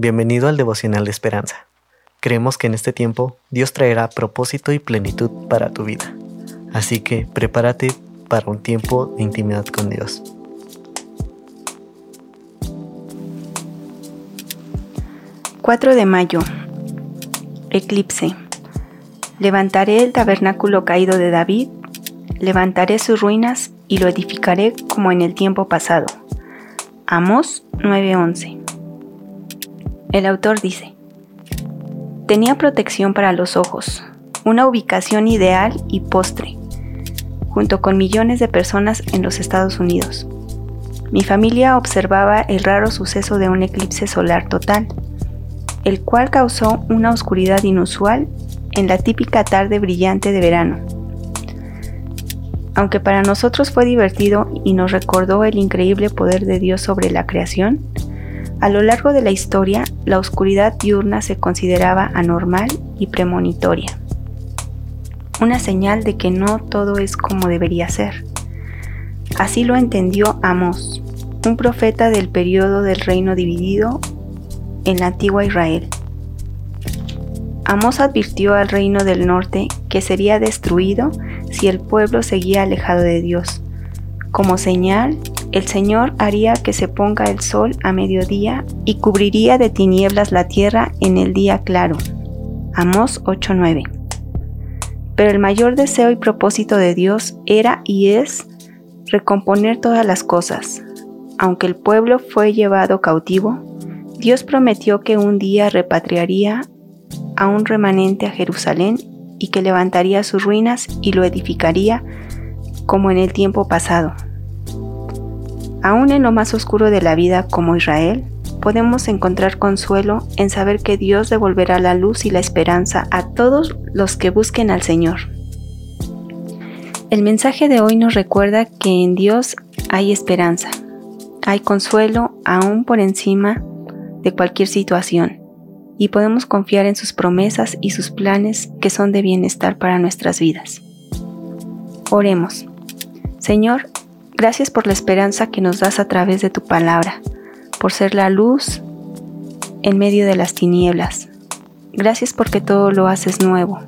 Bienvenido al devocional de esperanza. Creemos que en este tiempo Dios traerá propósito y plenitud para tu vida. Así que prepárate para un tiempo de intimidad con Dios. ...4 de mayo... Eclipse... Levantaré el tabernáculo caído de David... ...levantaré sus ruinas... ...y lo edificaré como en el tiempo pasado... Amos 9:11 el autor dice, tenía protección para los ojos, una ubicación ideal y postre, junto con millones de personas en los Estados Unidos. Mi familia observaba el raro suceso de un eclipse solar total, el cual causó una oscuridad inusual en la típica tarde brillante de verano. Aunque para nosotros fue divertido y nos recordó el increíble poder de Dios sobre la creación, a lo largo de la historia, la oscuridad diurna se consideraba anormal y premonitoria, una señal de que no todo es como debería ser. Así lo entendió Amos, un profeta del periodo del reino dividido en la antigua Israel. Amos advirtió al reino del norte que sería destruido si el pueblo seguía alejado de Dios. Como señal, el Señor haría que se ponga el sol a mediodía y cubriría de tinieblas la tierra en el día claro. Amós 8:9. Pero el mayor deseo y propósito de Dios era y es recomponer todas las cosas. Aunque el pueblo fue llevado cautivo, Dios prometió que un día repatriaría a un remanente a Jerusalén y que levantaría sus ruinas y lo edificaría como en el tiempo pasado. Aún en lo más oscuro de la vida como Israel, podemos encontrar consuelo en saber que Dios devolverá la luz y la esperanza a todos los que busquen al Señor. El mensaje de hoy nos recuerda que en Dios hay esperanza, hay consuelo aún por encima de cualquier situación y podemos confiar en sus promesas y sus planes que son de bienestar para nuestras vidas. Oremos. Señor, Gracias por la esperanza que nos das a través de tu palabra, por ser la luz en medio de las tinieblas. Gracias porque todo lo haces nuevo,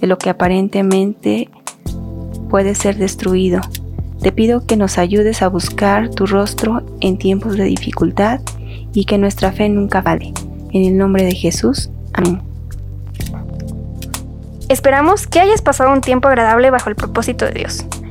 de lo que aparentemente puede ser destruido. Te pido que nos ayudes a buscar tu rostro en tiempos de dificultad y que nuestra fe nunca vale. En el nombre de Jesús. Amén. Esperamos que hayas pasado un tiempo agradable bajo el propósito de Dios.